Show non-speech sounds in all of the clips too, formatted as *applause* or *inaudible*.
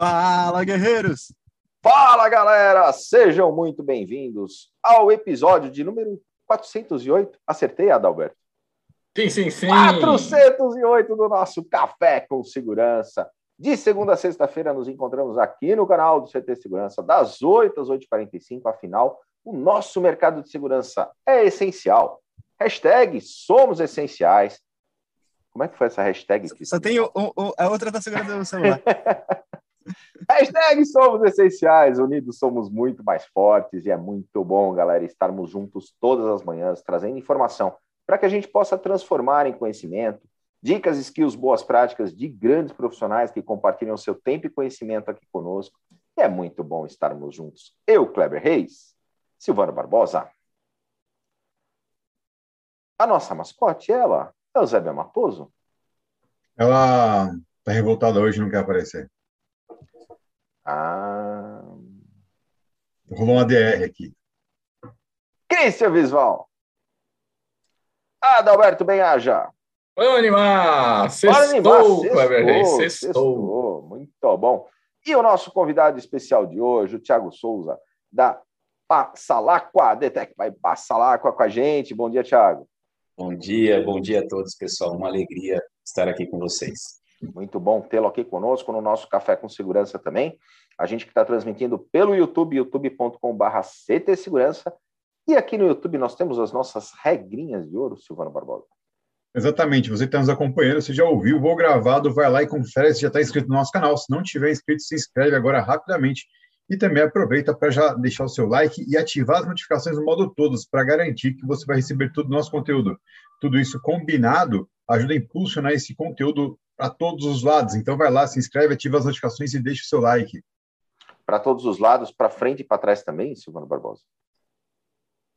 Fala, guerreiros! Fala, galera! Sejam muito bem-vindos ao episódio de número 408. Acertei, Adalberto? Sim, sim, sim. 408 do nosso Café com Segurança. De segunda a sexta-feira nos encontramos aqui no canal do CT Segurança, das 8 às 8h45. Afinal, o nosso mercado de segurança é essencial. Hashtag somos essenciais. Como é que foi essa hashtag? Só tem o, o, a outra da segurança do celular. *laughs* Hashtag somos essenciais, unidos somos muito mais fortes e é muito bom, galera, estarmos juntos todas as manhãs, trazendo informação para que a gente possa transformar em conhecimento, dicas, skills, boas práticas de grandes profissionais que compartilham seu tempo e conhecimento aqui conosco. E é muito bom estarmos juntos. Eu, Kleber Reis, Silvano Barbosa. A nossa mascote, ela, é o Zébia Matoso. Ela tá revoltada hoje, não quer aparecer. Ah. Rolou uma DR aqui. Cristian Visval. Adalberto Benhaja. Vamos animar! Sextou, Kleber sextou. Muito bom. E o nosso convidado especial de hoje, o Thiago Souza, da Passalacqua, Detec vai Passalacqua com a gente. Bom dia, Thiago. Bom dia, bom dia a todos, pessoal. Uma alegria estar aqui com vocês. Muito bom tê-lo aqui conosco no nosso Café com Segurança também. A gente que está transmitindo pelo YouTube, youtube.com.br CT Segurança. E aqui no YouTube nós temos as nossas regrinhas de ouro, Silvano Barbosa. Exatamente, você que está nos acompanhando, você já ouviu o voo gravado, vai lá e confere se já está inscrito no nosso canal. Se não tiver inscrito, se inscreve agora rapidamente. E também aproveita para já deixar o seu like e ativar as notificações no modo todos, para garantir que você vai receber todo o nosso conteúdo. Tudo isso combinado ajuda a impulsionar esse conteúdo para todos os lados. Então vai lá, se inscreve, ativa as notificações e deixa o seu like. Para todos os lados, para frente e para trás também, Silvano Barbosa.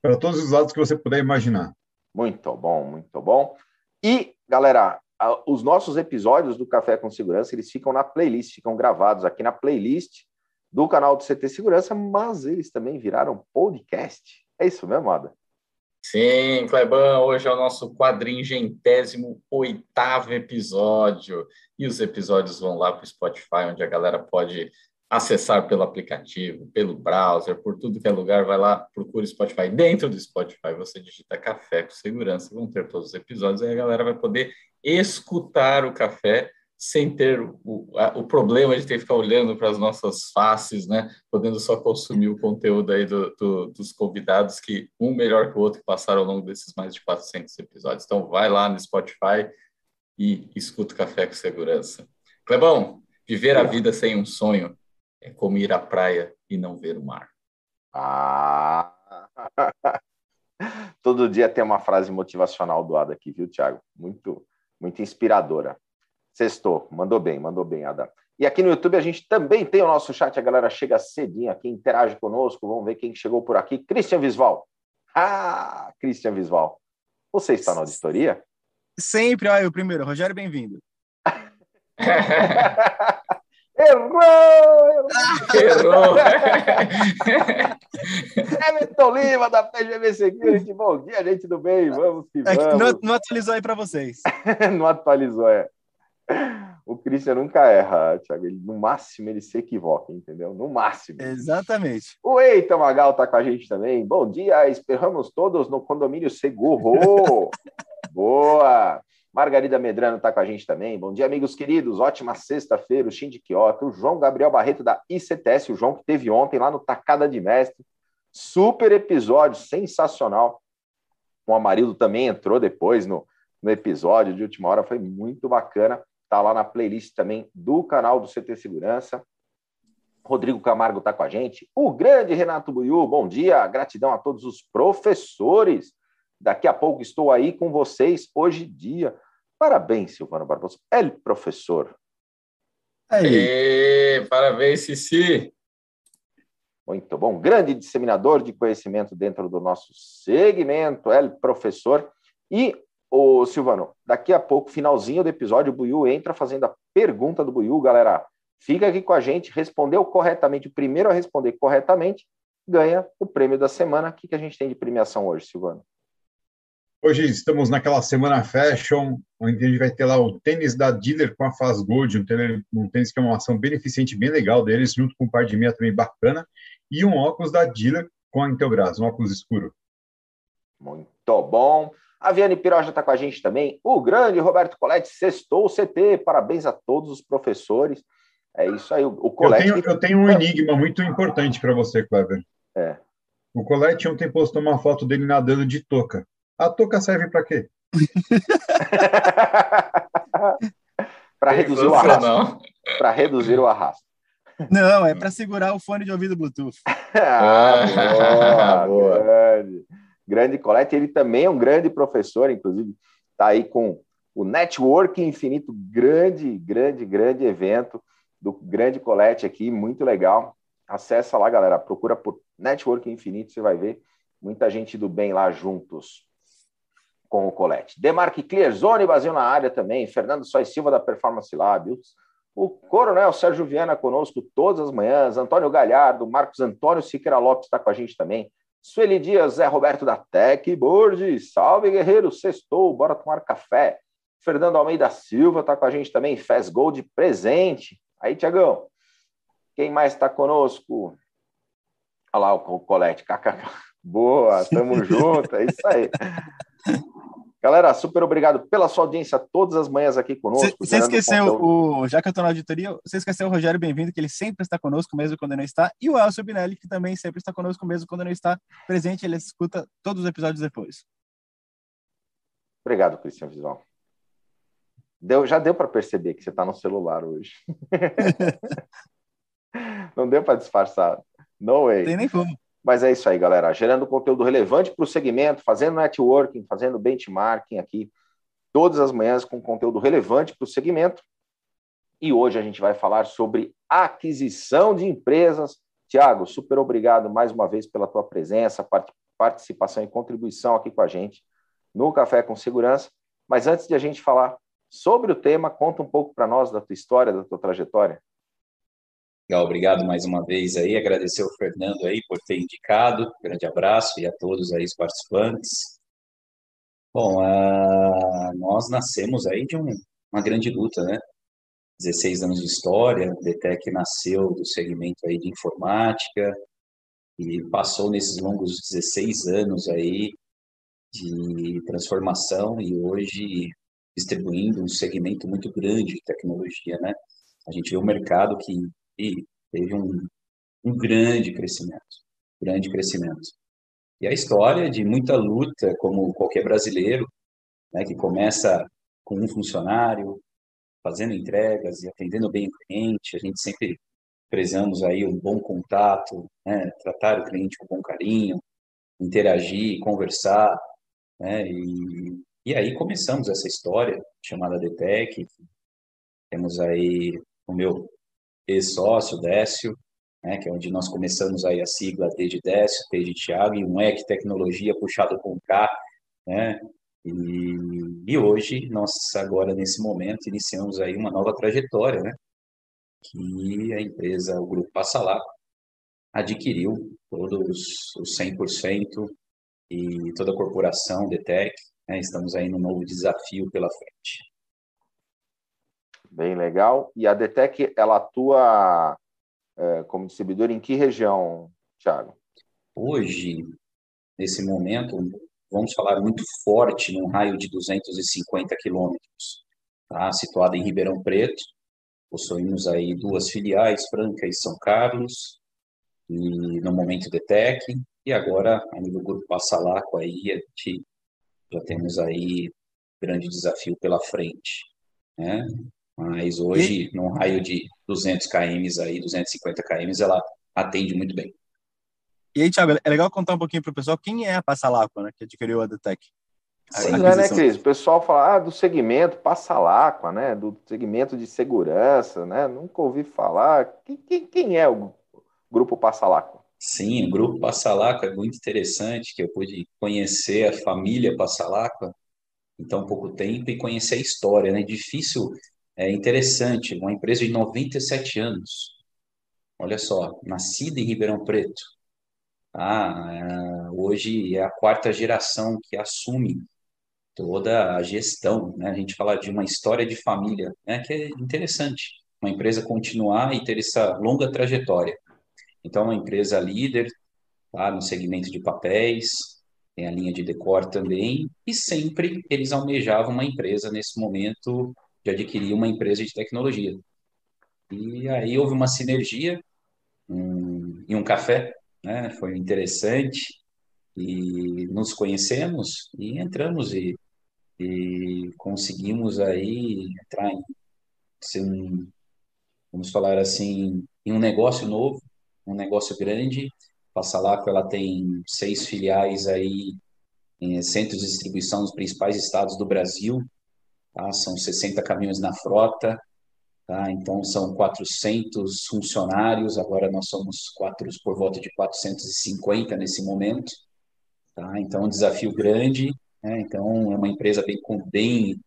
Para todos os lados que você puder imaginar. Muito bom, muito bom. E, galera, os nossos episódios do Café com Segurança, eles ficam na playlist, ficam gravados aqui na playlist do canal do CT Segurança, mas eles também viraram podcast. É isso mesmo, Ada? Sim, Clebão, hoje é o nosso quadringentésimo oitavo episódio. E os episódios vão lá para o Spotify, onde a galera pode acessar pelo aplicativo, pelo browser, por tudo que é lugar. Vai lá, procura o Spotify. Dentro do Spotify, você digita Café com Segurança, vão ter todos os episódios. Aí a galera vai poder escutar o café sem ter o, a- o problema de ter que ficar olhando para as nossas faces, né? Podendo só consumir o conteúdo aí do- do- dos convidados, que um melhor que o outro passaram ao longo desses mais de 400 episódios. Então, vai lá no Spotify e escuta o Café com Segurança. Clebão, viver a vida sem um sonho é como ir à praia e não ver o mar. Ah! *laughs* Todo dia tem uma frase motivacional do Ada aqui, viu, Thiago? Muito, muito inspiradora. Sextou, mandou bem, mandou bem, Ada. E aqui no YouTube a gente também tem o nosso chat, a galera chega cedinho aqui, interage conosco, vamos ver quem chegou por aqui. Christian Visval. Ah, Christian Visval. Você está na auditoria? Sempre, olha, o primeiro. Rogério, bem-vindo. *laughs* Errou! errou. Errou! *laughs* Everton Lima, da PGV Security. Bom dia, gente do bem. Vamos que É vamos. não, não atualizou aí para vocês. *laughs* não atualizou, é. *laughs* O Christian nunca erra, Thiago. Ele, no máximo ele se equivoca, entendeu? No máximo. Exatamente. O Eita Magal tá com a gente também. Bom dia, esperamos todos no condomínio seguro. *laughs* Boa! Margarida Medrano tá com a gente também. Bom dia, amigos queridos. Ótima sexta-feira. O Shinji Kyoto, o João Gabriel Barreto da ICTS, o João que teve ontem lá no Tacada de Mestre. Super episódio, sensacional. O Amarildo também entrou depois no, no episódio de última hora, foi muito bacana. Tá lá na playlist também do canal do CT Segurança. Rodrigo Camargo está com a gente. O grande Renato Buiu, bom dia. Gratidão a todos os professores. Daqui a pouco estou aí com vocês, hoje dia. Parabéns, Silvano Barbosa. El professor. Aí, Ê, parabéns, Cici! Muito bom. Grande disseminador de conhecimento dentro do nosso segmento, El professor. E, o Silvano, daqui a pouco, finalzinho do episódio, o Buiu entra fazendo a pergunta do Buiu, galera. Fica aqui com a gente, respondeu corretamente, o primeiro a responder corretamente, ganha o prêmio da semana. O que, que a gente tem de premiação hoje, Silvano? Hoje estamos naquela semana fashion, onde a gente vai ter lá o tênis da Dealer com a Faz Gold, um tênis, um tênis que é uma ação beneficente bem legal deles, junto com um par de meia também bacana, e um óculos da Dealer com a Intelbras, um óculos escuro. Muito bom. A Viane Piroja está com a gente também. O grande Roberto Coletti sextou o CT. Parabéns a todos os professores. É isso aí. O Colete. Eu tenho, eu tenho um enigma muito importante para você, Clever. É. O Colete ontem postou uma foto dele nadando de touca. A touca serve para quê? *laughs* para reduzir o arrasto. Para reduzir o arrasto. Não, é para segurar o fone de ouvido Bluetooth. *laughs* ah, boa, boa. Grande. Grande Colete. Ele também é um grande professor, inclusive, está aí com o Network Infinito, grande, grande, grande evento do grande Colete aqui, muito legal. Acessa lá, galera, procura por Network Infinito, você vai ver muita gente do bem lá juntos com o Colete. Demarque Clearzone, Brasil na área também, Fernando Sois Silva da Performance Labs, o Coronel Sérgio Viana conosco todas as manhãs, Antônio Galhardo, Marcos Antônio Siqueira Lopes está com a gente também, Sueli Dias, Zé Roberto da Tec Borges, salve guerreiro, sextou, bora tomar café. Fernando Almeida Silva está com a gente também, Fez Gold presente. Aí, Tiagão, quem mais está conosco? Olha lá o Colete, kkk. Boa, tamo *laughs* junto, é isso aí. Galera, super obrigado pela sua audiência todas as manhãs aqui conosco. Você esqueceu, o, já que eu estou na auditoria, você esqueceu o Rogério Bem-vindo, que ele sempre está conosco, mesmo quando não está, e o Elcio Binelli, que também sempre está conosco, mesmo quando não está presente, ele escuta todos os episódios depois. Obrigado, Cristian Visual. Deu, já deu para perceber que você está no celular hoje. *laughs* *laughs* não deu para disfarçar. No way. Tem nem como. Mas é isso aí, galera. Gerando conteúdo relevante para o segmento, fazendo networking, fazendo benchmarking aqui, todas as manhãs com conteúdo relevante para o segmento. E hoje a gente vai falar sobre aquisição de empresas. Tiago, super obrigado mais uma vez pela tua presença, participação e contribuição aqui com a gente no Café com Segurança. Mas antes de a gente falar sobre o tema, conta um pouco para nós da tua história, da tua trajetória. Legal, obrigado mais uma vez aí, agradecer ao Fernando aí por ter indicado, grande abraço e a todos aí os participantes. Bom, uh, nós nascemos aí de um, uma grande luta, né? 16 anos de história, a DTEC nasceu do segmento aí de informática e passou nesses longos 16 anos aí de transformação e hoje distribuindo um segmento muito grande de tecnologia, né? A gente vê um mercado que e teve um, um grande crescimento, grande crescimento. E a história de muita luta, como qualquer brasileiro, né, que começa com um funcionário, fazendo entregas e atendendo bem o cliente, a gente sempre prezamos aí um bom contato, né, tratar o cliente com bom carinho, interagir, conversar, né, e, e aí começamos essa história chamada DTEC, temos aí o meu ex-sócio, Décio, né, que é onde nós começamos aí a sigla T de Décio, T de e um EC Tecnologia puxado com K, né, e, e hoje, nós agora nesse momento, iniciamos aí uma nova trajetória, né, que a empresa, o Grupo Passalá, adquiriu todos os 100% e toda a corporação, DTEC, né, estamos aí num novo desafio pela frente. Bem legal. E a DTEC, ela atua é, como distribuidor em que região, Thiago? Hoje, nesse momento, vamos falar muito forte, num raio de 250 quilômetros, tá? situada em Ribeirão Preto. Possuímos aí duas filiais, Franca e São Carlos, e no momento DTEC, e agora, a nível Grupo Passalaco, aí, a gente já temos aí grande desafio pela frente. Né? Mas hoje, e... num raio de 200 km aí, 250 km, ela atende muito bem. E aí, Thiago, é legal contar um pouquinho para o pessoal quem é a Passalacqua, né, que adquiriu a Detec. Sim, é, né, Cris? O pessoal fala ah, do segmento Passalacqua, né, do segmento de segurança, né, nunca ouvi falar. Quem, quem, quem é o grupo Passalacqua? Sim, o grupo Passalacqua é muito interessante, que eu pude conhecer a família Passalacqua em tão pouco tempo e conhecer a história, né? Difícil é interessante, uma empresa de 97 anos, olha só, nascida em Ribeirão Preto, ah, hoje é a quarta geração que assume toda a gestão, né? A gente fala de uma história de família, né? Que é interessante, uma empresa continuar e ter essa longa trajetória. Então, uma empresa líder, tá? No segmento de papéis, tem a linha de decor também, e sempre eles almejavam uma empresa nesse momento de adquirir uma empresa de tecnologia. E aí houve uma sinergia um, em um café, né? Foi interessante e nos conhecemos e entramos e, e conseguimos aí entrar em um, vamos falar assim, em um negócio novo, um negócio grande. Passalaco ela tem seis filiais aí em centros de distribuição nos principais estados do Brasil, tá? São 60 caminhões na frota, tá? Então são 400 funcionários, agora nós somos quatro por volta de 450 nesse momento. Tá? Então, é um desafio grande. Né? Então, é uma empresa bem, bem,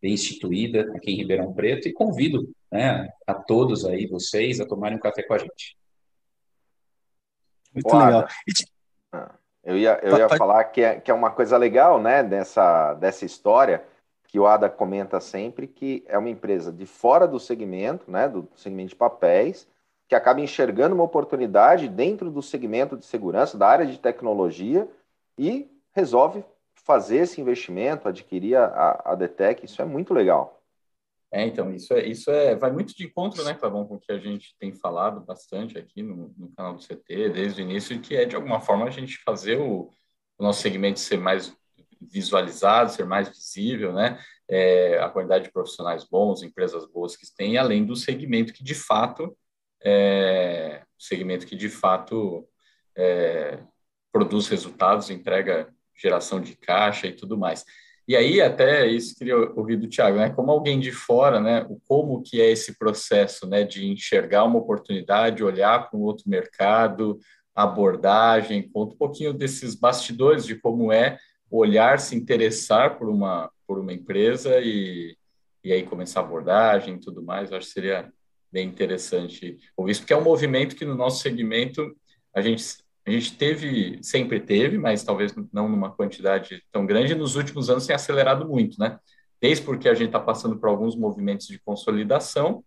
bem instituída aqui em Ribeirão Preto e convido né, a todos aí, vocês, a tomarem um café com a gente. Muito legal. Ah, eu ia, eu ia falar que é, que é uma coisa legal né, dessa, dessa história que o Ada comenta sempre, que é uma empresa de fora do segmento, né, do segmento de papéis, que acaba enxergando uma oportunidade dentro do segmento de segurança, da área de tecnologia, e resolve fazer esse investimento, adquirir a, a Detec, isso é muito legal. É, então, isso é, isso é, vai muito de encontro, né, Clavão, com o que a gente tem falado bastante aqui no, no, canal do CT, desde o início, que é, de alguma forma, a gente fazer o, o nosso segmento ser mais visualizado, ser mais visível, né, é, a quantidade de profissionais bons, empresas boas que tem, além do segmento que, de fato, é, segmento que, de fato, é, produz resultados, entrega geração de caixa e tudo mais. E aí, até isso que eu ouvi do Thiago, né? Como alguém de fora, né? O como que é esse processo, né? De enxergar uma oportunidade, olhar para um outro mercado, abordagem, conta um pouquinho desses bastidores de como é olhar, se interessar por uma por uma empresa e, e aí começar a abordagem e tudo mais. Acho que seria bem interessante ouvir isso, porque é um movimento que no nosso segmento a gente a gente teve, sempre teve, mas talvez não numa quantidade tão grande, nos últimos anos tem acelerado muito, né? Desde porque a gente está passando por alguns movimentos de consolidação,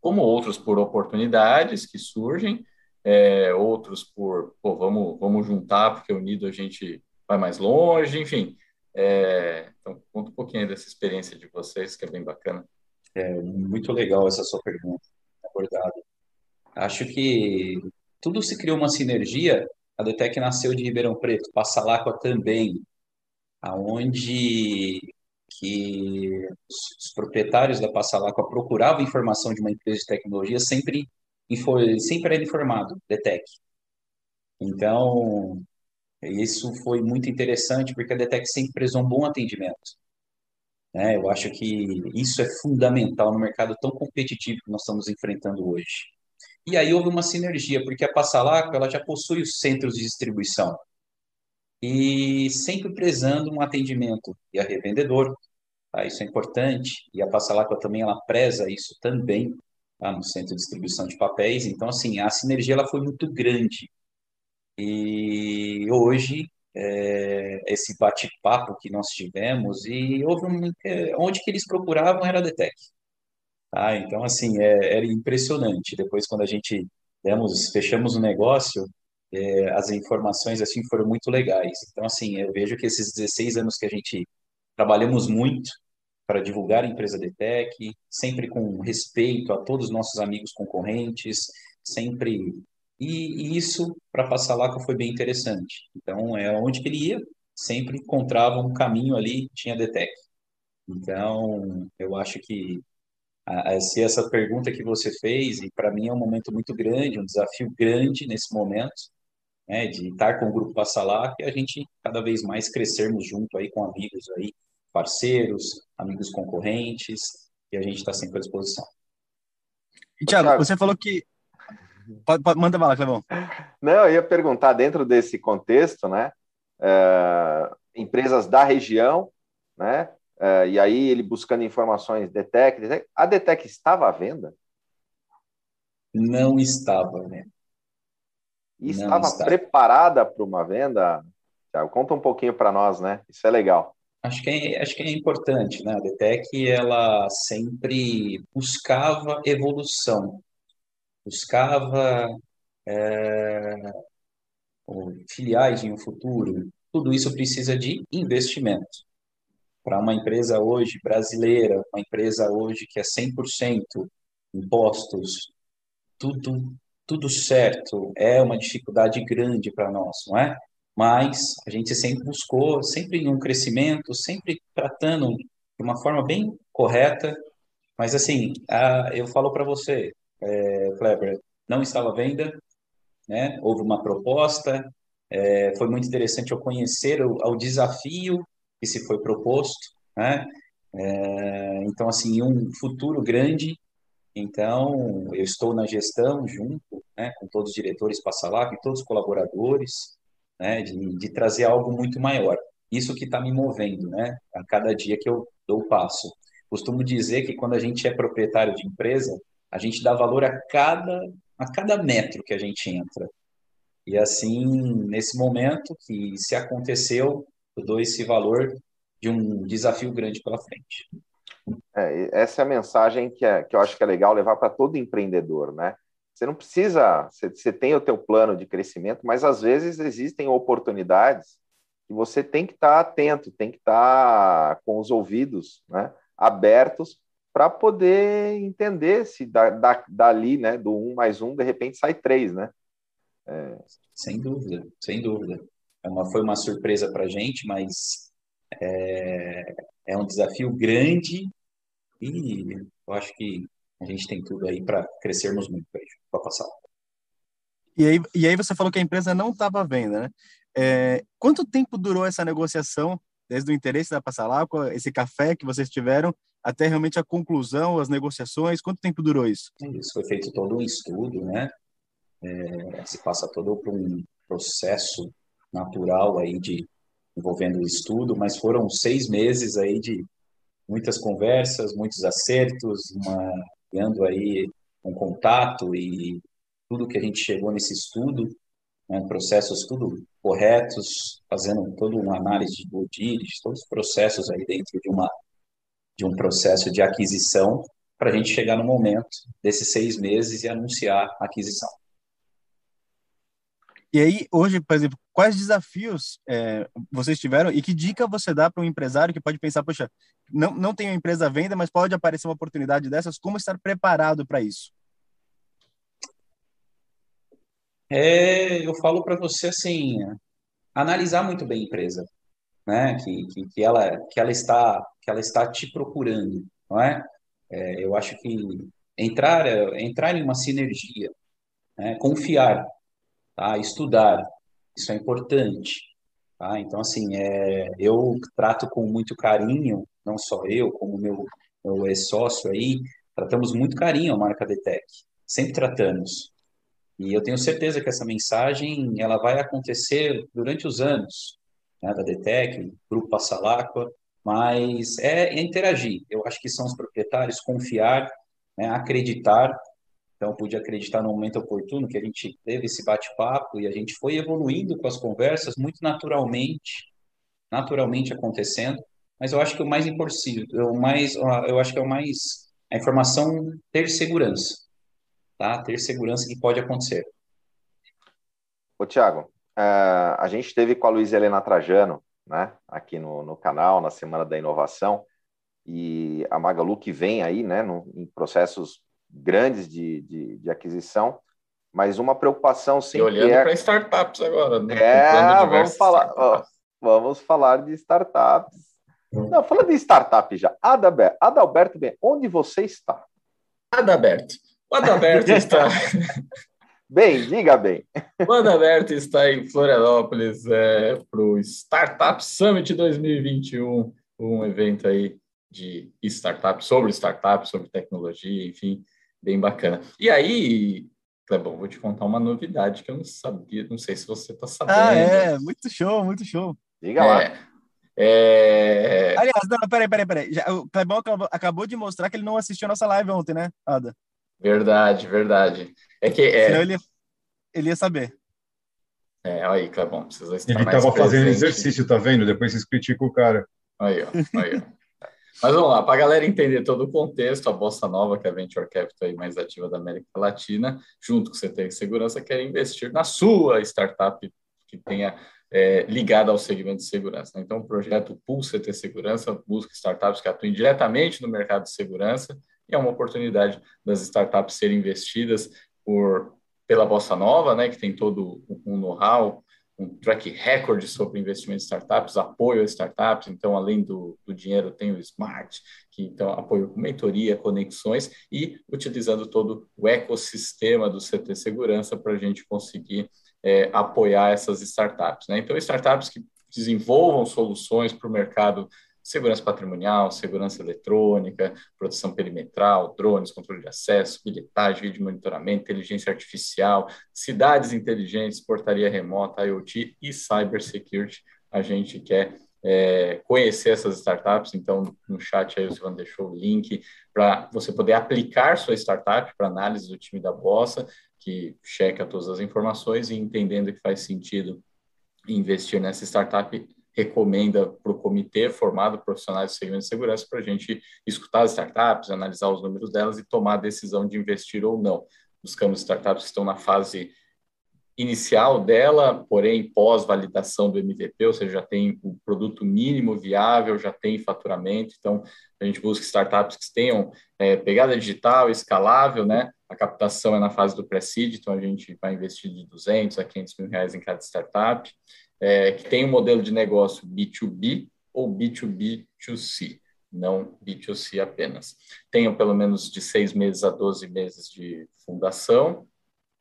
como outros por oportunidades que surgem, é, outros por, pô, vamos, vamos juntar, porque unido a gente vai mais longe, enfim. É, então, conta um pouquinho dessa experiência de vocês, que é bem bacana. É muito legal essa sua pergunta, abordada. Acho que tudo se criou uma sinergia. A Detec nasceu de Ribeirão Preto, Passalacqua também, aonde que os proprietários da Passalacqua procuravam informação de uma empresa de tecnologia, sempre, sempre era informado, Detec. Então, isso foi muito interessante, porque a Detec sempre prezou um bom atendimento. Né? Eu acho que isso é fundamental no mercado tão competitivo que nós estamos enfrentando hoje. E aí houve uma sinergia, porque a Passalaco ela já possui os centros de distribuição e sempre prezando um atendimento e a revendedor, tá? isso é importante, e a Passalaco também ela preza isso também tá? no centro de distribuição de papéis, então assim, a sinergia ela foi muito grande. E hoje é, esse bate-papo que nós tivemos e houve um, é, onde que eles procuravam era a Detec. Ah, então, assim, é, era impressionante. Depois, quando a gente demos, fechamos o negócio, é, as informações, assim, foram muito legais. Então, assim, eu vejo que esses 16 anos que a gente trabalhamos muito para divulgar a empresa DTEC, sempre com respeito a todos os nossos amigos concorrentes, sempre... E, e isso, para passar lá, foi bem interessante. Então, é onde que ele ia, sempre encontrava um caminho ali, tinha DTEC. Então, eu acho que se essa pergunta que você fez, e para mim é um momento muito grande, um desafio grande nesse momento, né, de estar com o Grupo Passalá, que a gente cada vez mais crescermos junto aí com amigos aí, parceiros, amigos concorrentes, e a gente está sempre à disposição. E, Thiago, você falou que... Pode, pode, manda bala, Clevão. Não, eu ia perguntar, dentro desse contexto, né, é, empresas da região, né, Uh, e aí ele buscando informações, Detec, Detec, a Detec estava à venda? Não estava, né? E estava, estava preparada para uma venda? Tiago, conta um pouquinho para nós, né? Isso é legal. acho que é, acho que é importante, né? A DTEC, ela sempre buscava evolução, buscava é, filiais em um futuro. Tudo isso precisa de investimento. Para uma empresa hoje brasileira, uma empresa hoje que é 100% impostos, tudo tudo certo, é uma dificuldade grande para nós, não é? Mas a gente sempre buscou, sempre em um crescimento, sempre tratando de uma forma bem correta. Mas assim, eu falo para você, é, Kleber, não estava à venda, né? Houve uma proposta, é, foi muito interessante eu conhecer o, desafio que se foi proposto, né? É, então, assim, um futuro grande então, eu estou na gestão junto né, com todos os diretores Passalac todos os colaboradores, né, de, de trazer algo muito maior. Isso que está me movendo, né, a cada dia que eu dou o passo. Costumo dizer que quando a gente é proprietário de empresa, a gente dá valor a cada, a cada metro que a gente entra. E assim, nesse momento que se aconteceu, eu dou esse valor de um desafio grande pela frente. É, essa é a mensagem que, é, que eu acho que é legal levar para todo empreendedor, né? Você não precisa, você, você tem o teu plano de crescimento, mas às vezes existem oportunidades que você tem que estar tá atento, tem que estar tá com os ouvidos né, abertos para poder entender se da, da, dali, né, do um mais um, de repente sai três, né? É... Sem dúvida, sem dúvida. É uma, foi uma surpresa para a gente, mas é, é um desafio grande e eu acho que a gente tem tudo aí para crescermos muito para passar. E aí, e aí você falou que a empresa não estava à venda, né? É, quanto tempo durou essa negociação, desde o interesse da Passalacqua, esse café que vocês tiveram, até realmente a conclusão, as negociações? Quanto tempo durou isso? Isso foi feito todo um estudo, né? É, se passa todo por um processo natural aí de envolvendo o estudo, mas foram seis meses aí de muitas conversas, muitos acertos, uma, criando aí um contato e tudo que a gente chegou nesse estudo, né, processos tudo corretos, fazendo toda uma análise de due todos os processos aí dentro de uma de um processo de aquisição para a gente chegar no momento desses seis meses e anunciar a aquisição. E aí, hoje, por exemplo, quais desafios é, vocês tiveram e que dica você dá para um empresário que pode pensar, poxa, não, não tenho empresa à venda, mas pode aparecer uma oportunidade dessas, como estar preparado para isso? É, eu falo para você assim, analisar muito bem a empresa, né? Que, que, que, ela que ela está que ela está te procurando, não é? é eu acho que entrar entrar em uma sinergia, né? confiar tá? Estudar, isso é importante, tá? Então, assim, é, eu trato com muito carinho, não só eu, como meu, meu ex-sócio aí, tratamos muito carinho a marca Detec, sempre tratamos. E eu tenho certeza que essa mensagem, ela vai acontecer durante os anos, né, da Detec, Grupo Passalacqua, mas é, é, interagir. Eu acho que são os proprietários confiar, né, acreditar então, pude acreditar no momento oportuno que a gente teve esse bate-papo e a gente foi evoluindo com as conversas muito naturalmente, naturalmente acontecendo. Mas eu acho que o mais importante, o mais, eu acho que é o mais a informação ter segurança, tá? Ter segurança que pode acontecer. Ô, Tiago, uh, a gente teve com a Luiz Helena Trajano, né, aqui no, no canal, na Semana da Inovação, e a Magalu que vem aí, né, no, em processos grandes de, de, de aquisição, mas uma preocupação sim. E olhando é... para startups agora, né? É, vamos falar, ó, vamos falar de startups. Não, falando de startup já. Adalberto, Adalberto bem, onde você está? Adalberto. O Adalberto está. *laughs* Bem, diga bem. O Adalberto está em Florianópolis é, para o Startup Summit 2021, um evento aí de startup, sobre startup, sobre tecnologia, enfim, bem bacana. E aí, Clebão, vou te contar uma novidade que eu não sabia, não sei se você está sabendo. Ah, é, muito show, muito show. Diga lá. É, é... Aliás, não, peraí, peraí, peraí. Já, o Clebão acabou, acabou, de mostrar que ele não assistiu a nossa live ontem, né, Ada? Verdade, verdade. É que. É... Senão ele ia, ele ia saber. É, aí, Clebão, precisa estar Ele estava fazendo exercício, tá vendo? Depois vocês criticam o cara. Aí, ó. Aí, ó. Mas vamos lá, para a galera entender todo o contexto, a Bossa Nova, que é a Venture Capital aí mais ativa da América Latina, junto com o CT Segurança, quer investir na sua startup que tenha é, ligada ao segmento de segurança. Né? Então, o projeto Pool CT Segurança busca startups que atuem diretamente no mercado de segurança e é uma oportunidade das startups serem investidas por, pela Bossa Nova, né, que tem todo um know-how, um track record sobre investimento em startups, apoio a startups, então, além do, do dinheiro, tem o Smart, que então apoio com mentoria, conexões e utilizando todo o ecossistema do CT Segurança para a gente conseguir é, apoiar essas startups. Né? Então, startups que desenvolvam soluções para o mercado segurança patrimonial, segurança eletrônica, proteção perimetral, drones, controle de acesso, bilhetagem, vídeo monitoramento, inteligência artificial, cidades inteligentes, portaria remota, IoT e cybersecurity. A gente quer é, conhecer essas startups, então no chat aí o Silvano deixou o link para você poder aplicar sua startup para análise do time da Bossa, que checa todas as informações e entendendo que faz sentido investir nessa startup, recomenda para o comitê formado profissionais de segmento de segurança para a gente escutar as startups, analisar os números delas e tomar a decisão de investir ou não. Buscamos startups que estão na fase inicial dela, porém pós-validação do MVP, ou seja, já tem o produto mínimo viável, já tem faturamento, então a gente busca startups que tenham é, pegada digital, escalável, né? A captação é na fase do pré-seed, então a gente vai investir de 200 a 500 mil reais em cada startup é, que tem um modelo de negócio B2B ou B2B2C, não B2C apenas. Tenham pelo menos de seis meses a 12 meses de fundação,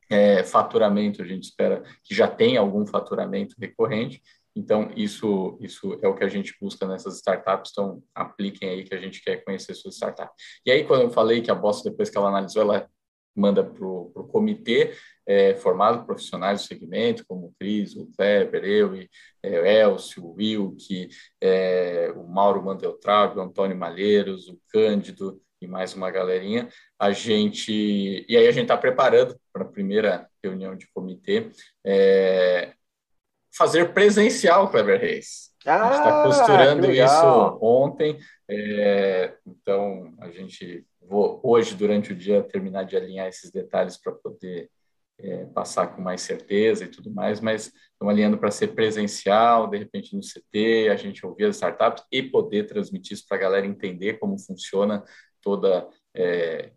é, faturamento, a gente espera que já tenha algum faturamento recorrente, então, isso, isso é o que a gente busca nessas startups, então apliquem aí que a gente quer conhecer sua startup. E aí, quando eu falei que a Bossa, depois que ela analisou, ela manda para o comitê, é, formado profissionais do segmento, como o Cris, o Weber, eu, e, é, o Elcio, o Wilk, é, o Mauro Mandeltrago, o Antônio Malheiros, o Cândido e mais uma galerinha. A gente e aí a gente está preparando para a primeira reunião de comitê é, fazer presencial, Clever Reis. Ah, a gente está costurando isso ontem, é, então a gente vou hoje durante o dia terminar de alinhar esses detalhes para poder é, passar com mais certeza e tudo mais, mas estamos alinhando para ser presencial, de repente no CT, a gente ouvir as startups e poder transmitir isso para a galera entender como funciona toda é,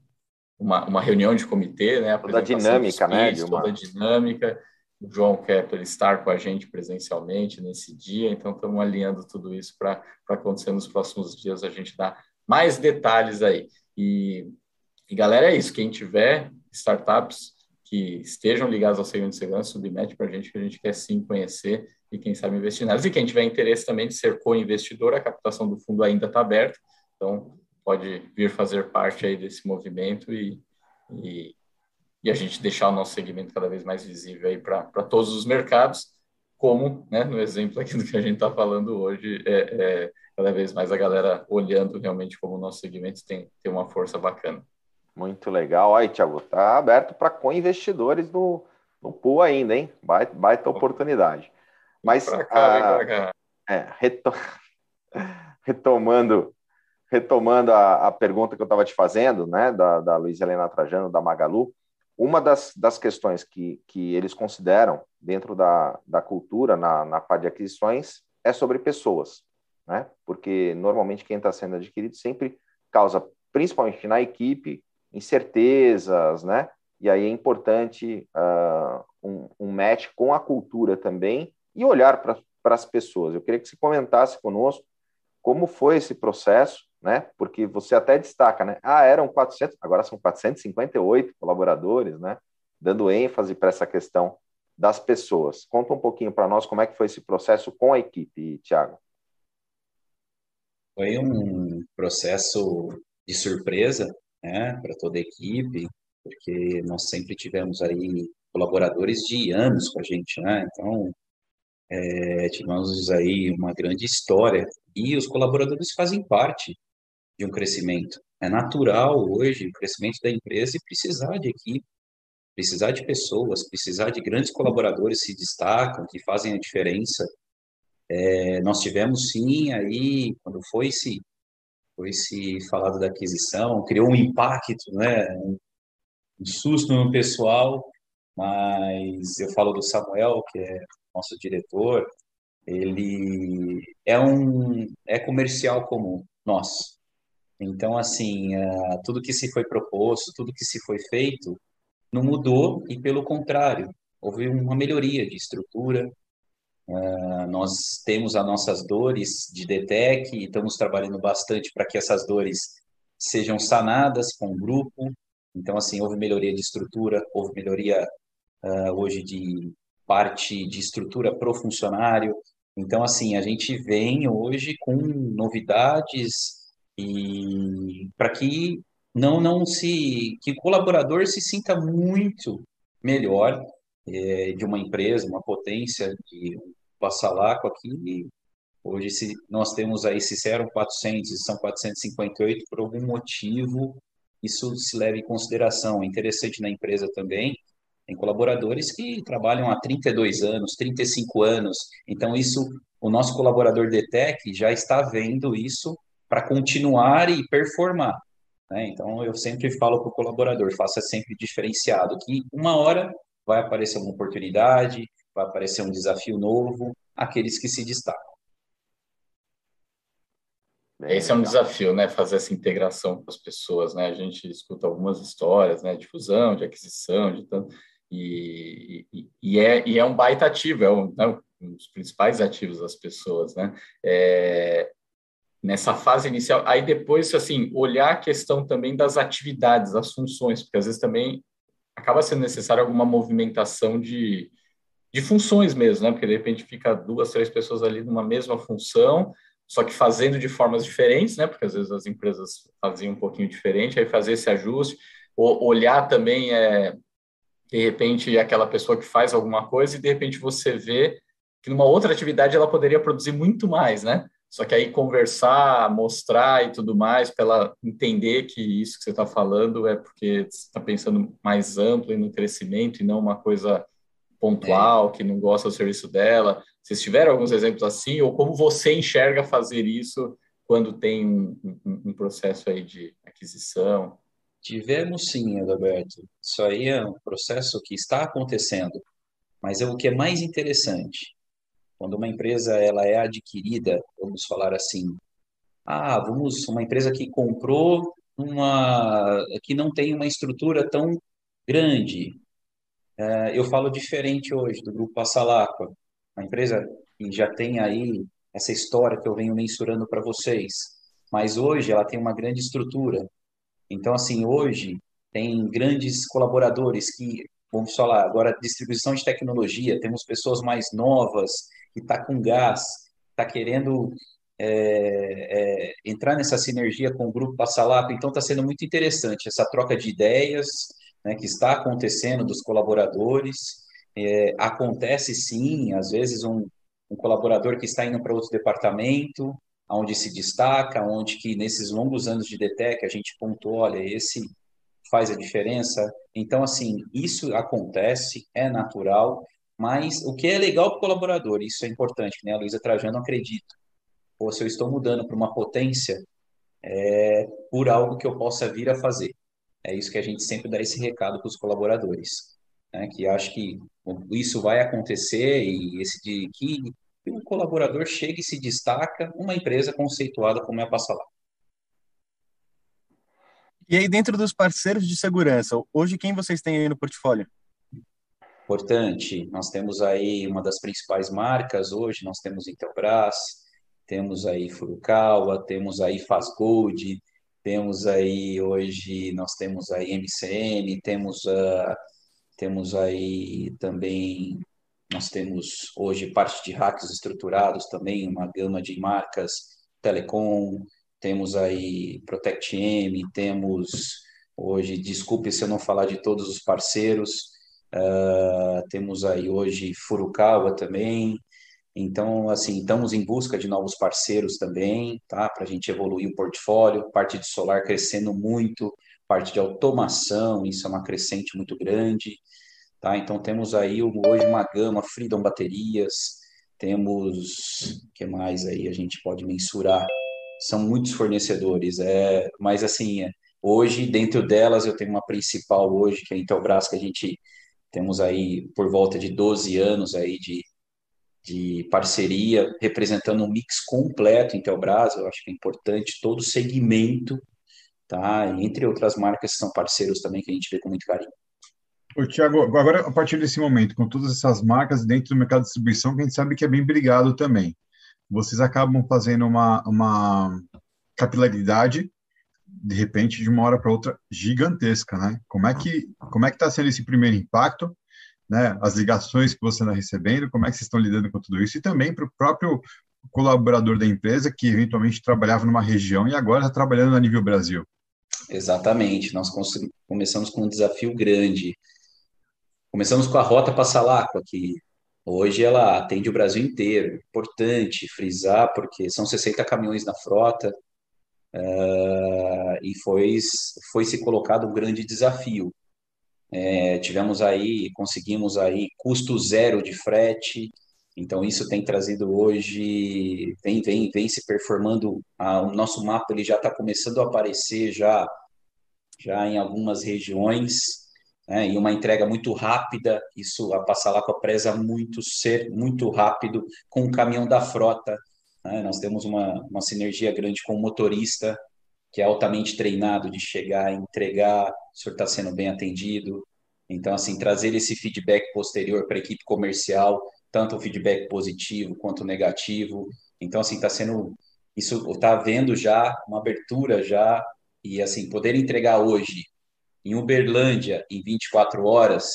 uma, uma reunião de comitê, né? Toda a dinâmica, né? Uma... Toda a dinâmica. O João Kepler estar com a gente presencialmente nesse dia, então estamos alinhando tudo isso para acontecer nos próximos dias, a gente dá mais detalhes aí. E, e galera, é isso. Quem tiver startups que estejam ligados ao segmento de segurança, submete para a gente, que a gente quer sim conhecer e, quem sabe, investir nelas. E quem tiver interesse também de ser co-investidor, a captação do fundo ainda está aberta, então pode vir fazer parte aí desse movimento e, e, e a gente deixar o nosso segmento cada vez mais visível aí para todos os mercados, como, né, no exemplo aqui do que a gente está falando hoje, é, é, cada vez mais a galera olhando realmente como o nosso segmento tem, tem uma força bacana. Muito legal. Aí, Thiago, tá aberto para co-investidores no, no pool ainda, hein? Baita, baita oportunidade. Mas, cá, a, é, reto... *laughs* retomando, retomando a, a, pergunta que eu estava te fazendo, né, da, da Luiz Helena Trajano, da Magalu, uma das, das questões que, que eles consideram dentro da, da cultura, na, na parte de aquisições, é sobre pessoas, né? Porque normalmente quem está sendo adquirido sempre causa, principalmente na equipe, incertezas, né? E aí é importante uh, um, um match com a cultura também e olhar para as pessoas. Eu queria que você comentasse conosco como foi esse processo, né? Porque você até destaca, né? Ah, eram 400, agora são 458 colaboradores, né? Dando ênfase para essa questão das pessoas. Conta um pouquinho para nós como é que foi esse processo com a equipe, Tiago. Foi um processo de surpresa, né, para toda a equipe, porque nós sempre tivemos aí colaboradores de anos com a gente, né? Então, é, tivemos aí uma grande história e os colaboradores fazem parte de um crescimento. É natural hoje o crescimento da empresa e precisar de equipe, precisar de pessoas, precisar de grandes colaboradores que se destacam, que fazem a diferença É, nós tivemos sim aí, quando foi se, foi se falado da aquisição, criou um impacto, né, um, susto no pessoal, mas eu falo do Samuel, que é nosso diretor, ele é um é comercial como nós. Então, assim, uh, tudo que se foi proposto, tudo que se foi feito, não mudou e, pelo contrário, houve uma melhoria de estrutura. Uh, nós temos as nossas dores de DTEC e estamos trabalhando bastante para que essas dores sejam sanadas com o grupo. Então, assim, houve melhoria de estrutura, houve melhoria uh, hoje de parte de estrutura para o funcionário. Então, assim, a gente vem hoje com novidades e para que não não se que o colaborador se sinta muito melhor é, de uma empresa, uma potência de Passalaco aqui. Hoje se nós temos aí se eram 400 e são 458 por algum motivo isso se leva em consideração. É interessante na empresa também tem colaboradores que trabalham há 32 anos, 35 anos. Então, isso, o nosso colaborador DTEC já está vendo isso para continuar e performar. Né? Então, eu sempre falo para o colaborador, faça sempre diferenciado, que uma hora vai aparecer uma oportunidade, vai aparecer um desafio novo, aqueles que se destacam. Esse é um desafio, né? Fazer essa integração com as pessoas, né? A gente escuta algumas histórias, né? De fusão, de aquisição, de tanto e, e, é, e é um baita ativo, é um, é um dos principais ativos das pessoas, né? É, nessa fase inicial, aí depois, assim, olhar a questão também das atividades, das funções, porque às vezes também acaba sendo necessário alguma movimentação de, de funções mesmo, né? Porque de repente fica duas, três pessoas ali numa mesma função, só que fazendo de formas diferentes, né? Porque às vezes as empresas faziam um pouquinho diferente, aí fazer esse ajuste, olhar também é, de repente aquela pessoa que faz alguma coisa e de repente você vê que numa outra atividade ela poderia produzir muito mais, né? Só que aí conversar, mostrar e tudo mais, para ela entender que isso que você está falando é porque você está pensando mais amplo e no crescimento e não uma coisa pontual, é. que não gosta do serviço dela. Vocês tiveram alguns exemplos assim? Ou como você enxerga fazer isso quando tem um, um, um processo aí de aquisição? Tivemos sim, Adalberto. Isso aí é um processo que está acontecendo. Mas é o que é mais interessante. Quando uma empresa ela é adquirida, vamos falar assim, ah, vamos uma empresa que comprou uma que não tem uma estrutura tão grande. É, eu falo diferente hoje do grupo Passalacqua, uma empresa que já tem aí essa história que eu venho mensurando para vocês, mas hoje ela tem uma grande estrutura, então, assim, hoje tem grandes colaboradores que, vamos falar, agora distribuição de tecnologia, temos pessoas mais novas que está com gás, está querendo é, é, entrar nessa sinergia com o grupo Passalato, então está sendo muito interessante essa troca de ideias né, que está acontecendo dos colaboradores. É, acontece sim, às vezes um, um colaborador que está indo para outro departamento, onde se destaca, onde que nesses longos anos de DTEC a gente pontuou, olha, esse faz a diferença. Então, assim, isso acontece, é natural, mas o que é legal para o colaborador, isso é importante, né? A Luísa Trajano acredita. Ou se eu estou mudando para uma potência, é por algo que eu possa vir a fazer. É isso que a gente sempre dá esse recado para os colaboradores, né? Que acho que isso vai acontecer e esse de que colaborador chega e se destaca uma empresa conceituada como é a Passalá. E aí, dentro dos parceiros de segurança, hoje quem vocês têm aí no portfólio? Importante, nós temos aí uma das principais marcas hoje, nós temos Intelbras, temos aí Furukawa, temos aí Fazgold, temos aí hoje, nós temos aí MCN, temos, uh, temos aí também nós temos hoje parte de hacks estruturados também, uma gama de marcas, Telecom, temos aí Protect M, temos hoje, desculpe se eu não falar de todos os parceiros, uh, temos aí hoje Furukawa também, então, assim, estamos em busca de novos parceiros também, tá? Para a gente evoluir o portfólio, parte de solar crescendo muito, parte de automação, isso é uma crescente muito grande. Tá? Então temos aí hoje uma gama Freedom Baterias, temos, que mais aí a gente pode mensurar? São muitos fornecedores, é, mas assim, é, hoje, dentro delas, eu tenho uma principal hoje, que é a Intelbras, que a gente temos aí por volta de 12 anos aí de, de parceria, representando um mix completo Intelbras, eu acho que é importante, todo o segmento, tá? Entre outras marcas que são parceiros também, que a gente vê com muito carinho. Ô, Tiago, agora a partir desse momento, com todas essas marcas dentro do mercado de distribuição, que a gente sabe que é bem brigado também, vocês acabam fazendo uma, uma capilaridade, de repente, de uma hora para outra, gigantesca, né? Como é que como é que está sendo esse primeiro impacto, né? As ligações que você está recebendo, como é que vocês estão lidando com tudo isso e também para o próprio colaborador da empresa que eventualmente trabalhava numa região e agora está trabalhando a nível Brasil. Exatamente, nós começamos com um desafio grande Começamos com a Rota Passalacqua, que hoje ela atende o Brasil inteiro. Importante frisar, porque são 60 caminhões na frota, uh, e foi, foi se colocado um grande desafio. É, tivemos aí, conseguimos aí custo zero de frete, então isso tem trazido hoje, vem, vem, vem se performando, a, o nosso mapa ele já está começando a aparecer já, já em algumas regiões, né, e uma entrega muito rápida, isso a passar lá com a presa muito ser muito rápido com o caminhão da frota. Né, nós temos uma, uma sinergia grande com o motorista, que é altamente treinado de chegar, entregar, o senhor está sendo bem atendido. Então, assim, trazer esse feedback posterior para a equipe comercial, tanto o feedback positivo quanto negativo. Então, assim, está sendo. Isso está havendo já uma abertura já, e assim, poder entregar hoje em Uberlândia em 24 horas,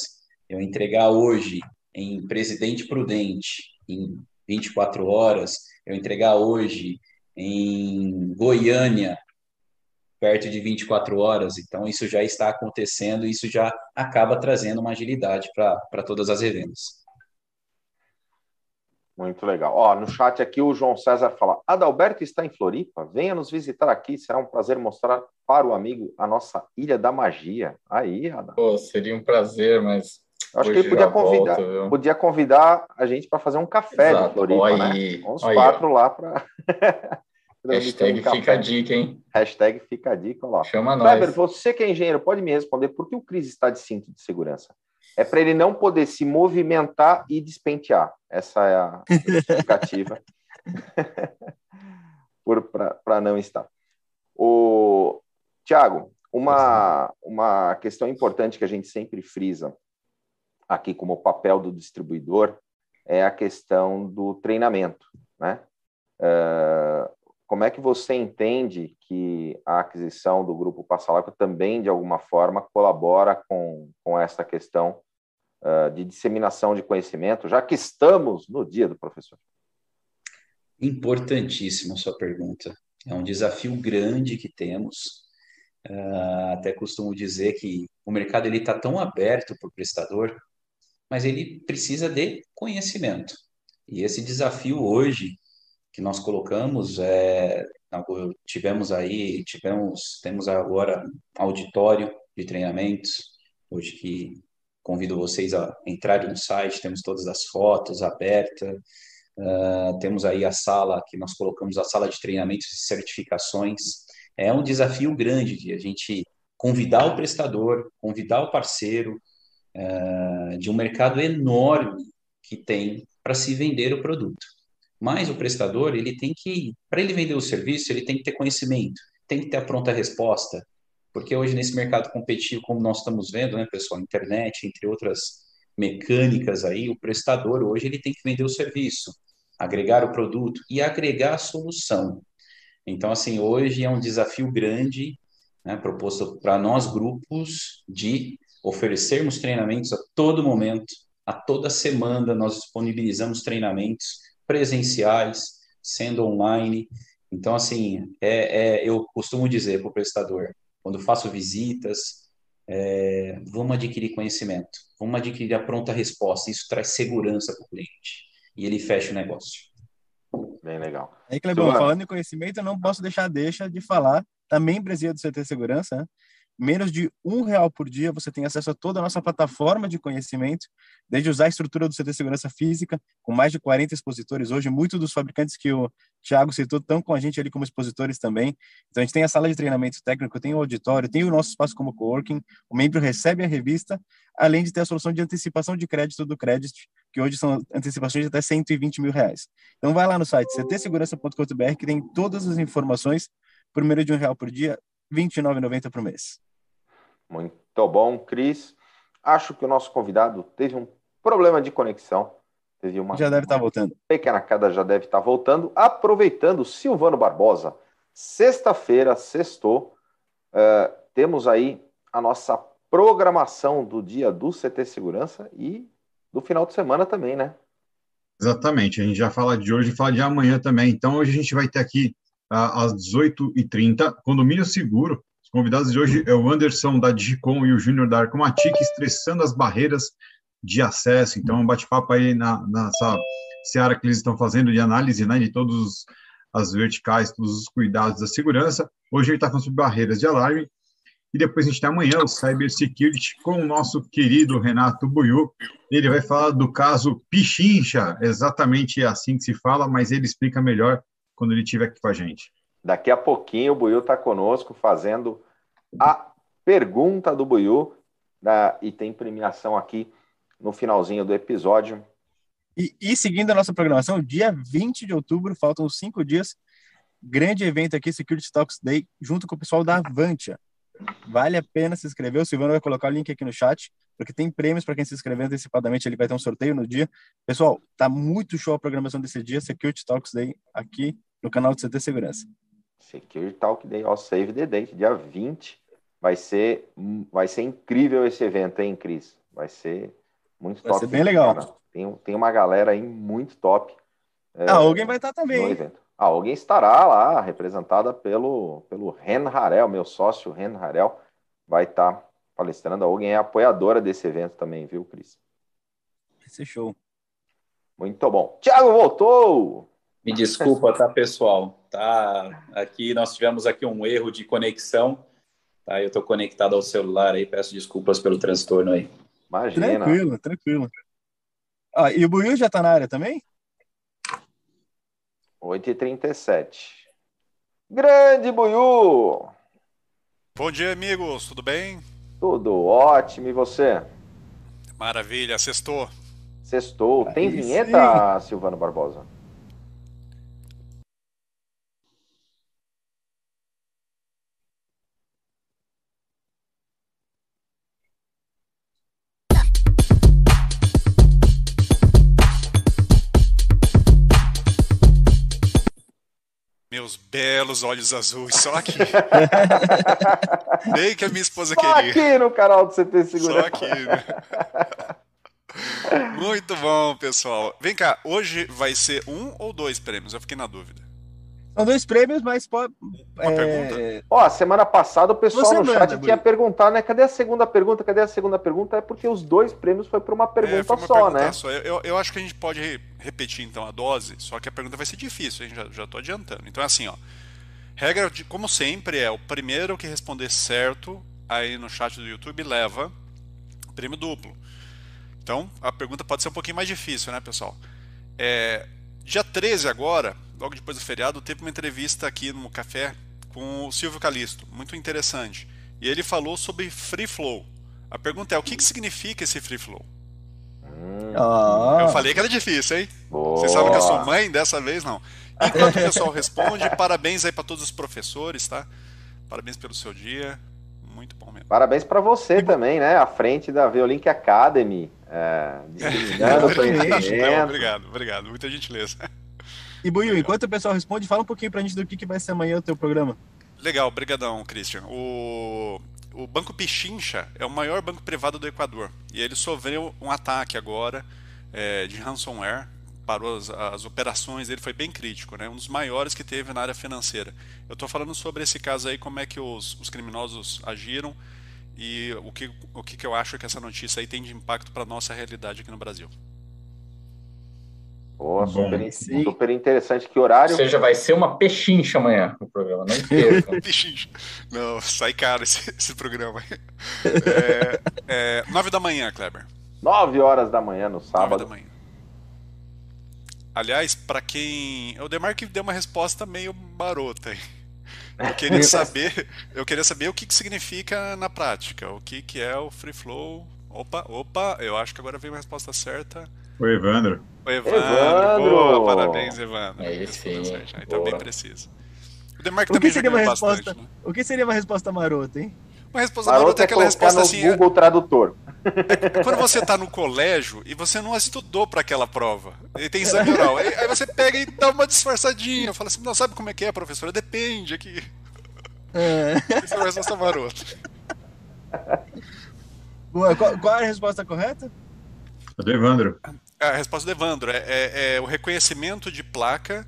eu entregar hoje em Presidente Prudente em 24 horas, eu entregar hoje em Goiânia perto de 24 horas. Então, isso já está acontecendo e isso já acaba trazendo uma agilidade para todas as revendas. Muito legal. Ó, no chat aqui o João César fala: Adalberto está em Floripa, venha nos visitar aqui, será um prazer mostrar para o amigo a nossa Ilha da Magia. Aí, Adalberto. Pô, seria um prazer, mas. Acho que ele podia convidar, podia convidar a gente para fazer um café Exato. de Floripa, né? Uns quatro lá para. *laughs* Hashtag um fica a dica, hein? Hashtag fica a dica, lá. Chama nós. Kleber, você que é engenheiro, pode me responder por que o Cris está de cinto de segurança? É para ele não poder se movimentar e despentear. Essa é a justificativa *laughs* para não estar. O Tiago, uma, uma questão importante que a gente sempre frisa aqui como papel do distribuidor é a questão do treinamento, né? Uh, como é que você entende que a aquisição do grupo Passalaco também, de alguma forma, colabora com, com essa questão de disseminação de conhecimento, já que estamos no dia do professor? Importantíssima sua pergunta. É um desafio grande que temos. Uh, até costumo dizer que o mercado ele está tão aberto para o prestador, mas ele precisa de conhecimento. E esse desafio hoje que nós colocamos é tivemos aí tivemos temos agora auditório de treinamentos hoje que Convido vocês a entrarem no site, temos todas as fotos abertas. Uh, temos aí a sala que nós colocamos a sala de treinamentos e certificações. É um desafio grande de a gente convidar o prestador, convidar o parceiro uh, de um mercado enorme que tem para se vender o produto. Mas o prestador, ele tem que, para ele vender o serviço, ele tem que ter conhecimento, tem que ter a pronta resposta, porque hoje nesse mercado competitivo, como nós estamos vendo, né, pessoal, internet, entre outras mecânicas aí, o prestador hoje ele tem que vender o serviço, agregar o produto e agregar a solução. Então, assim, hoje é um desafio grande, né, proposto para nós grupos de oferecermos treinamentos a todo momento, a toda semana nós disponibilizamos treinamentos presenciais, sendo online. Então, assim, é, é eu costumo dizer para o prestador, quando faço visitas, é, vamos adquirir conhecimento, vamos adquirir a pronta resposta. Isso traz segurança para o cliente e ele fecha o negócio. Bem legal. Aí, Clebão, falando em conhecimento, eu não posso deixar deixa de falar da membresia do CT Segurança, né? Menos de um real por dia, você tem acesso a toda a nossa plataforma de conhecimento, desde usar a estrutura do CT Segurança Física, com mais de 40 expositores hoje, muitos dos fabricantes que o Thiago citou estão com a gente ali como expositores também. Então, a gente tem a sala de treinamento técnico, tem o auditório, tem o nosso espaço como coworking, o membro recebe a revista, além de ter a solução de antecipação de crédito do Credit, que hoje são antecipações de até 120 mil reais. Então, vai lá no site ctsegurança.com.br, que tem todas as informações por menos de um real por dia, R$ 29,90 por mês. Muito bom, Cris. Acho que o nosso convidado teve um problema de conexão. Teve uma, já deve estar tá voltando. Pequena queda já deve estar tá voltando. Aproveitando, Silvano Barbosa, sexta-feira, sextou, uh, temos aí a nossa programação do dia do CT Segurança e do final de semana também, né? Exatamente, a gente já fala de hoje e fala de amanhã também. Então, hoje a gente vai ter aqui uh, às 18h30, Condomínio Seguro, os convidados de hoje é o Anderson da Digicom e o Júnior da Arcomatic, estressando as barreiras de acesso. Então, um bate-papo aí na, nessa seara que eles estão fazendo de análise né, de todas as verticais, todos os cuidados da segurança. Hoje ele está falando sobre barreiras de alarme. E depois a gente tem amanhã o Cyber Security com o nosso querido Renato Buiu. Ele vai falar do caso Pichincha, exatamente assim que se fala, mas ele explica melhor quando ele estiver aqui com a gente. Daqui a pouquinho o Buiu está conosco fazendo a pergunta do Buiu né, e tem premiação aqui no finalzinho do episódio. E, e, seguindo a nossa programação, dia 20 de outubro, faltam cinco dias, grande evento aqui, Security Talks Day, junto com o pessoal da Avantia. Vale a pena se inscrever, o Silvano vai colocar o link aqui no chat, porque tem prêmios para quem se inscrever antecipadamente, ele vai ter um sorteio no dia. Pessoal, tá muito show a programação desse dia, Security Talks Day, aqui no canal do CT Segurança. Security Talk Day, ó, save the date, dia 20. Vai ser, vai ser incrível esse evento, hein, Cris? Vai ser muito vai top. Vai ser bem legal. Tem, tem uma galera aí muito top. É, ah, alguém vai estar também. evento. Ah, alguém estará lá, representada pelo, pelo Ren Harel, meu sócio Ren Harel, vai estar palestrando. Alguém é apoiadora desse evento também, viu, Cris? Vai ser show. Muito bom. Tiago voltou! Me desculpa, tá, pessoal? Tá, aqui nós tivemos aqui um erro de conexão. Tá, eu estou conectado ao celular aí, peço desculpas pelo transtorno aí. Imagina. Tranquilo, tranquilo. Ah, e o Buiu já está na área também? 8h37. Grande Buiu! Bom dia, amigos, tudo bem? Tudo ótimo, e você? Maravilha, sextou. Sextou. Tem Aí vinheta, sim. Silvano Barbosa? Belos olhos azuis, só aqui. *laughs* Bem que a minha esposa só queria. aqui no canal do CT Segurança. Só aqui, né? Muito bom, pessoal. Vem cá, hoje vai ser um ou dois prêmios? Eu fiquei na dúvida. São dois prêmios, mas pode. Uma é... pergunta? Ó, semana passada o pessoal no chat manda, tinha perguntado, né? Cadê a segunda pergunta? Cadê a segunda pergunta? É porque os dois prêmios foi para uma pergunta é, foi uma só, pergunta né? Só. Eu, eu acho que a gente pode repetir então a dose, só que a pergunta vai ser difícil, a gente já, já tô adiantando. Então é assim, ó. Regra, de, como sempre, é o primeiro que responder certo aí no chat do YouTube leva prêmio duplo. Então, a pergunta pode ser um pouquinho mais difícil, né, pessoal? É, dia 13 agora, logo depois do feriado, teve uma entrevista aqui no café com o Silvio Calisto, muito interessante. E ele falou sobre free flow. A pergunta é: o que, que significa esse free flow? Ah. Eu falei que era difícil, hein? Boa. Vocês sabem que eu sou mãe, dessa vez não. Enquanto o pessoal responde, *laughs* parabéns aí para todos os professores, tá? Parabéns pelo seu dia. Muito bom mesmo. Parabéns para você e também, né? À frente da Violink Academy. É, *laughs* obrigado, obrigado, obrigado. Muita gentileza. E Buiu, enquanto o pessoal responde, fala um pouquinho pra gente do que, que vai ser amanhã o teu programa. Legal, brigadão, Christian. O, o Banco Pichincha é o maior banco privado do Equador. E ele sofreu um ataque agora é, de ransomware. Parou as, as, operações dele, foi bem crítico, né? um dos maiores que teve na área financeira. Eu estou falando sobre esse caso aí, como é que os, os criminosos agiram e o que, o que eu acho que essa notícia aí tem de impacto para a nossa realidade aqui no Brasil. Pô, super, super, interessante. Que horário? Ou seja, vai ser uma pechincha amanhã o programa, não percam. *laughs* pechincha. Não, sai caro esse, esse programa. É, é, nove da manhã, Kleber. Nove horas da manhã no sábado. Nove da manhã. Aliás, para quem. O Demarque deu uma resposta meio barota aí. Eu queria *laughs* saber, eu queria saber o que, que significa na prática, o que, que é o free flow. Opa, opa, eu acho que agora veio uma resposta certa. O Evandro. O Evandro. Evandro. Boa, parabéns, Evandro. É esse, Aí tá bem preciso. O Demarco também seria uma resposta, bastante, né? O que seria uma resposta marota, hein? Uma resposta marota, marota é aquela resposta assim. É Google Tradutor. É quando você tá no colégio e você não estudou para aquela prova. E tem exame oral. Aí, aí, você pega e dá uma disfarçadinha. Fala assim, não, sabe como é que é, professora? Depende aqui. É. Essa é uma resposta marota. Boa, qual, qual é a resposta correta? A do Evandro. A resposta do Evandro é, é, é o reconhecimento de placa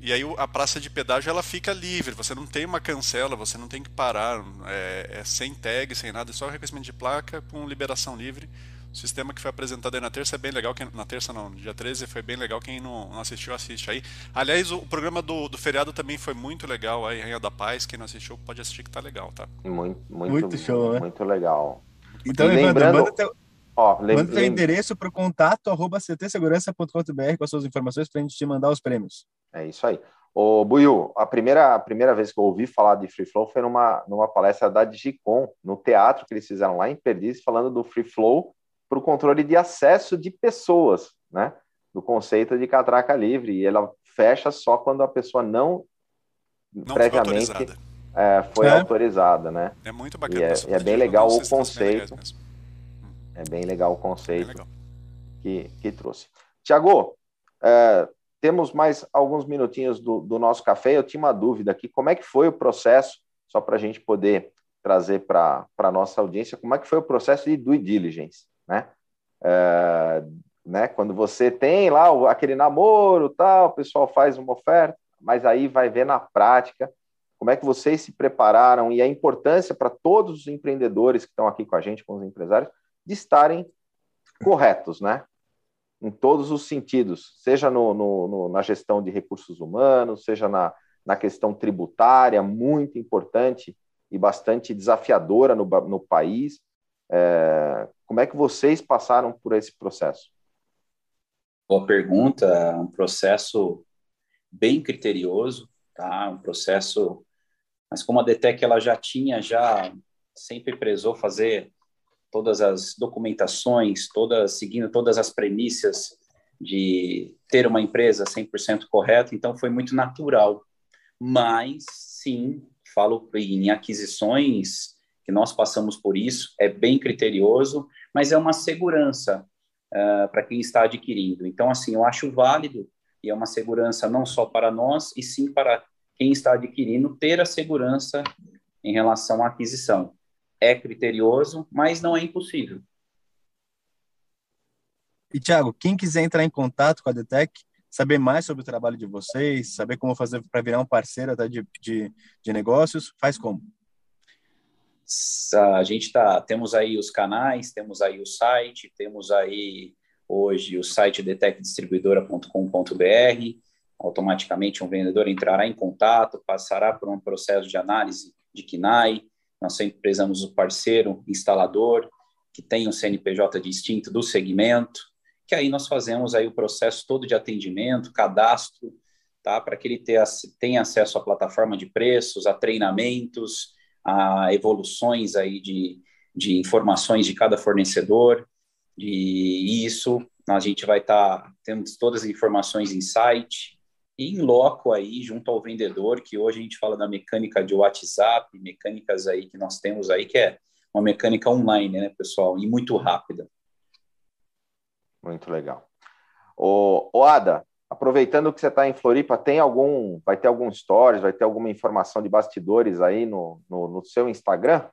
e aí a praça de pedágio ela fica livre, você não tem uma cancela, você não tem que parar, é, é sem tag, sem nada, é só reconhecimento de placa com liberação livre. O sistema que foi apresentado aí na terça é bem legal, quem, na terça não, dia 13 foi bem legal, quem não, não assistiu, assiste aí. Aliás, o, o programa do, do, feriado também foi muito legal aí, Rainha da Paz, quem não assistiu pode assistir que tá legal, tá? Muito, muito, muito show, né? Muito legal. Então, e Evandro, lembrando... manda teu, Ó, lem... Manda seu endereço para o contato arroba ctsegurança.com.br com as suas informações para a gente te mandar os prêmios. É isso aí. Ô, Buiu, a primeira, a primeira vez que eu ouvi falar de Free Flow foi numa, numa palestra da Digicom, no teatro que eles fizeram lá em Perdiz, falando do Free Flow para o controle de acesso de pessoas, né? Do conceito de catraca livre. E ela fecha só quando a pessoa não, não previamente foi, é, foi é. autorizada, né? É muito bacana. E é, é bem legal o conceito. É bem legal o conceito legal. Que, que trouxe. Tiago, é, temos mais alguns minutinhos do, do, nosso café. Eu tinha uma dúvida aqui: como é que foi o processo, só para a gente poder trazer para a nossa audiência, como é que foi o processo de due diligence, né? É, né? Quando você tem lá aquele namoro, tal, o pessoal faz uma oferta, mas aí vai ver na prática como é que vocês se prepararam e a importância para todos os empreendedores que estão aqui com a gente, com os empresários, de estarem corretos, né? Em todos os sentidos, seja no, no, no, na gestão de recursos humanos, seja na, na questão tributária, muito importante e bastante desafiadora no, no país. É, como é que vocês passaram por esse processo? Boa pergunta, um processo bem criterioso, tá? Um processo, mas como a Detec ela já tinha já sempre prezou fazer todas as documentações, todas seguindo todas as premissas de ter uma empresa 100% correta, então foi muito natural. Mas sim, falo em aquisições que nós passamos por isso, é bem criterioso, mas é uma segurança uh, para quem está adquirindo. Então, assim, eu acho válido e é uma segurança não só para nós, e sim para quem está adquirindo ter a segurança em relação à aquisição é criterioso, mas não é impossível. E, Thiago, quem quiser entrar em contato com a Detec, saber mais sobre o trabalho de vocês, saber como fazer para virar um parceiro até de, de, de negócios, faz como? A gente tá, temos aí os canais, temos aí o site, temos aí hoje o site detecdistribuidora.com.br. Automaticamente um vendedor entrará em contato, passará por um processo de análise de KNAI, nós sempre prezamos o parceiro instalador, que tem um CNPJ distinto do segmento, que aí nós fazemos aí o processo todo de atendimento, cadastro, tá? Para que ele tenha, tenha acesso à plataforma de preços, a treinamentos, a evoluções aí de, de informações de cada fornecedor, e isso a gente vai estar tá, tendo todas as informações em site, em loco aí, junto ao vendedor, que hoje a gente fala da mecânica de WhatsApp, mecânicas aí que nós temos aí, que é uma mecânica online, né, pessoal, e muito rápida. Muito legal. O, o Ada, aproveitando que você está em Floripa, tem algum, vai ter algum stories, vai ter alguma informação de bastidores aí no, no, no seu Instagram?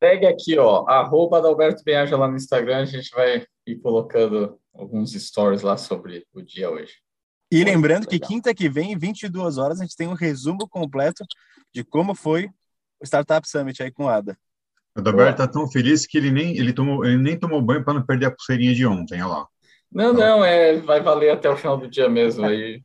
Pegue aqui, ó, arroba Adalberto Benhaja lá no Instagram, a gente vai ir colocando alguns stories lá sobre o dia hoje. E lembrando que quinta que vem, 22 horas, a gente tem um resumo completo de como foi o Startup Summit aí com o Ada. O Adalberto tá tão feliz que ele nem, ele tomou, ele nem tomou banho para não perder a pulseirinha de ontem, olha lá. Não, não, é, vai valer até o final do dia mesmo aí.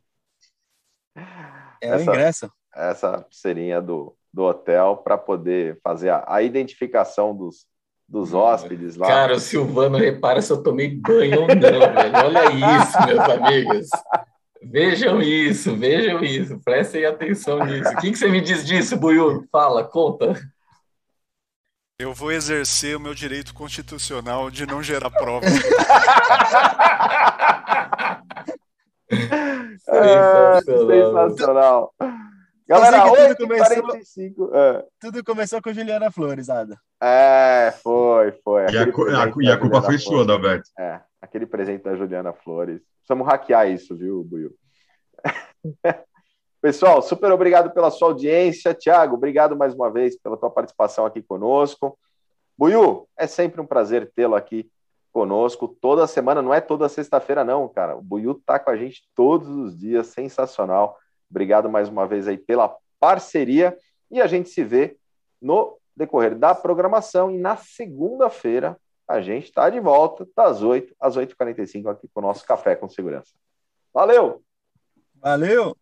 É essa, o ingresso. Essa serinha do, do hotel para poder fazer a, a, identificação dos, dos hóspedes lá. Cara, o Silvano repara se eu tomei banho ou não, velho. Olha isso, meus amigos. *laughs* Vejam isso, vejam isso, prestem atenção nisso. O que, que você me diz disso, Buiu? Fala, conta. Eu vou exercer o meu direito constitucional de não gerar provas. *laughs* sensacional. sensacional. Galera, tudo começou, é. tudo começou com Juliana Flores, Ada. É, foi, foi. E a, a, e a culpa foi sua, Dalberto. É, aquele presente da Juliana Flores. Precisamos hackear isso, viu, Buiu? *laughs* Pessoal, super obrigado pela sua audiência. Tiago, obrigado mais uma vez pela tua participação aqui conosco. Buiu, é sempre um prazer tê-lo aqui conosco toda semana, não é toda sexta-feira não, cara. O Buiu tá com a gente todos os dias, sensacional. Obrigado mais uma vez aí pela parceria e a gente se vê no decorrer da programação e na segunda-feira a gente está de volta das 8 às 8h45 aqui com o nosso Café com Segurança. Valeu! Valeu!